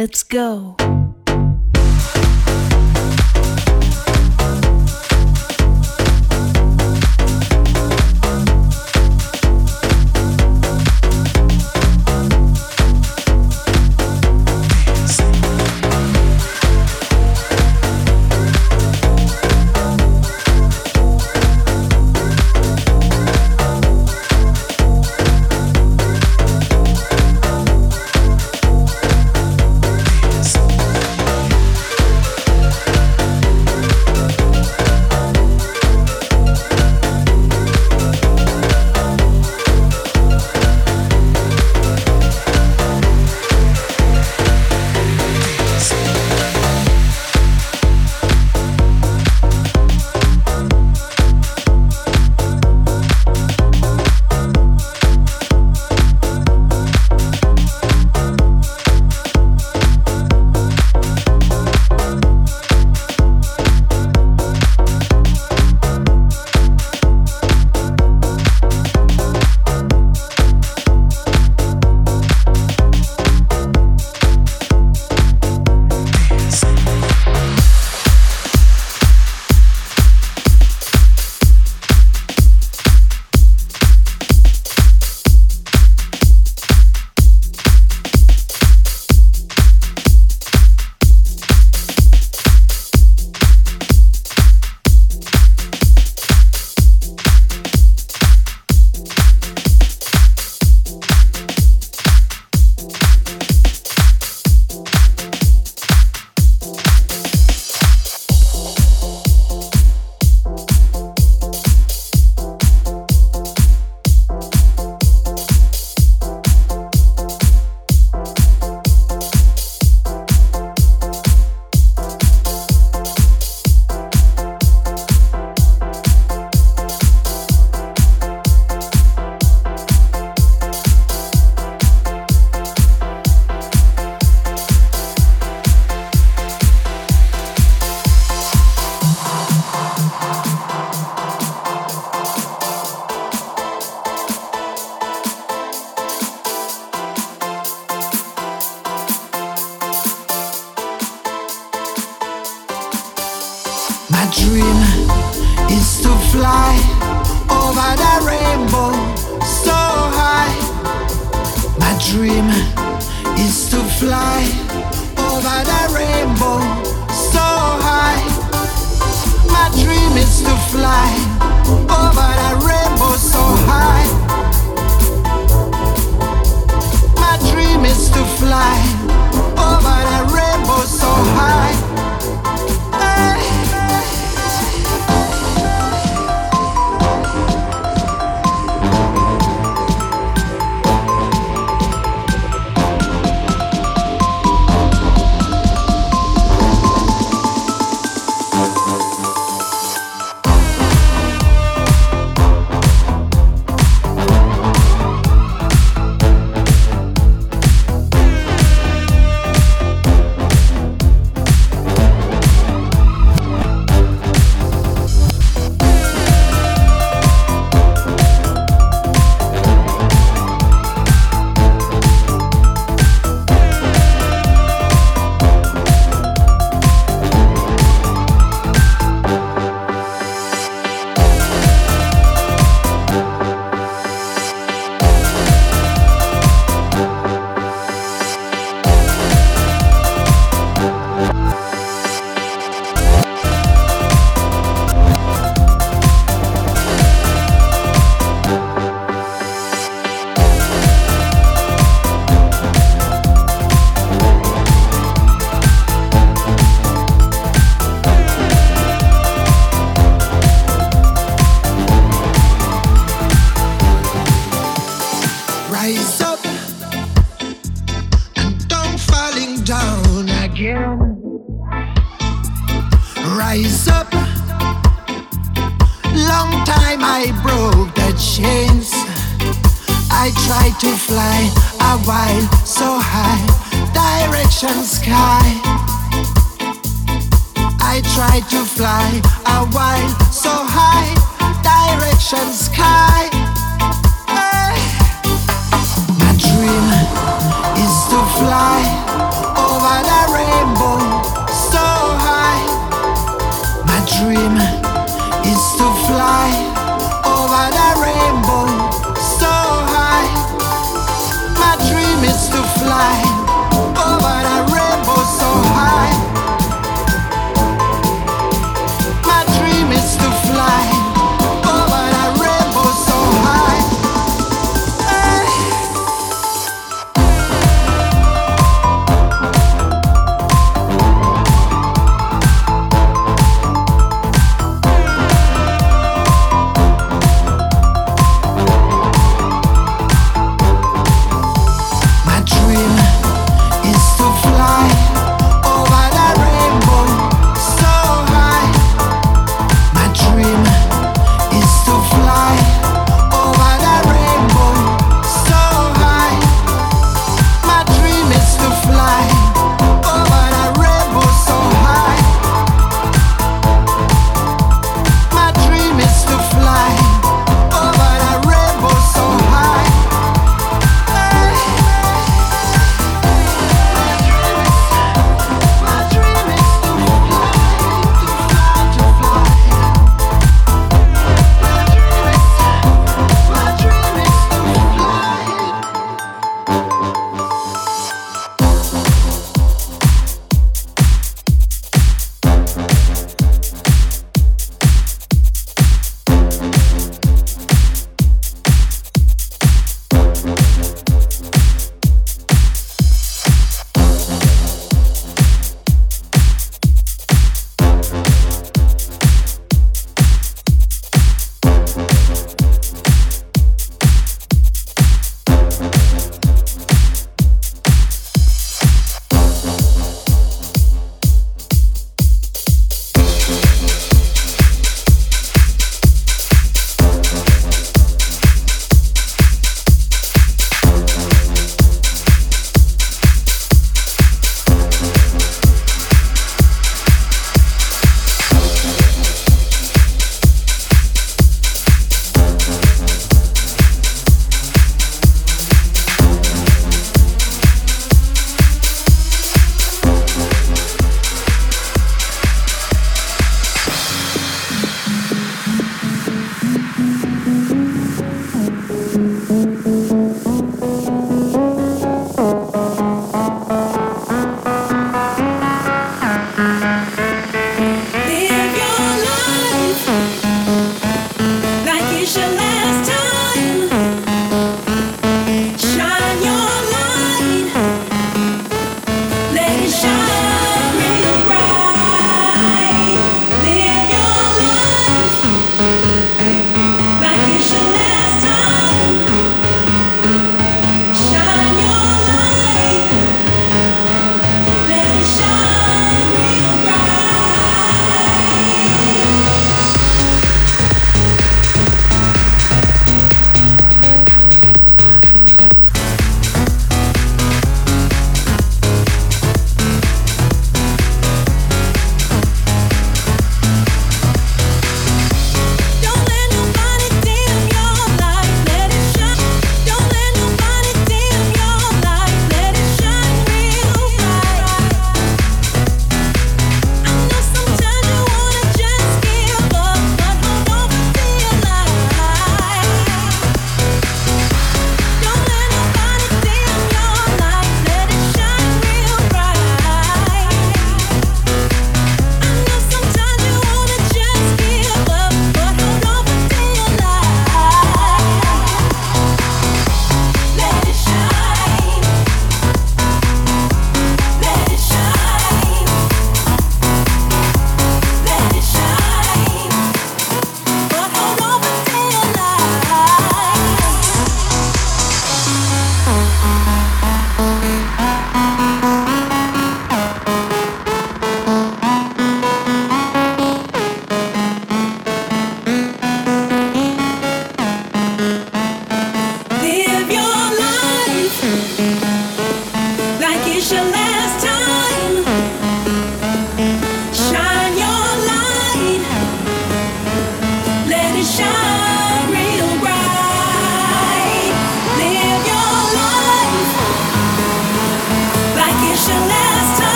Let's go.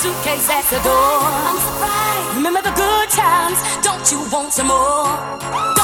suitcase at the door. I'm surprised. Remember the good times, don't you want some more?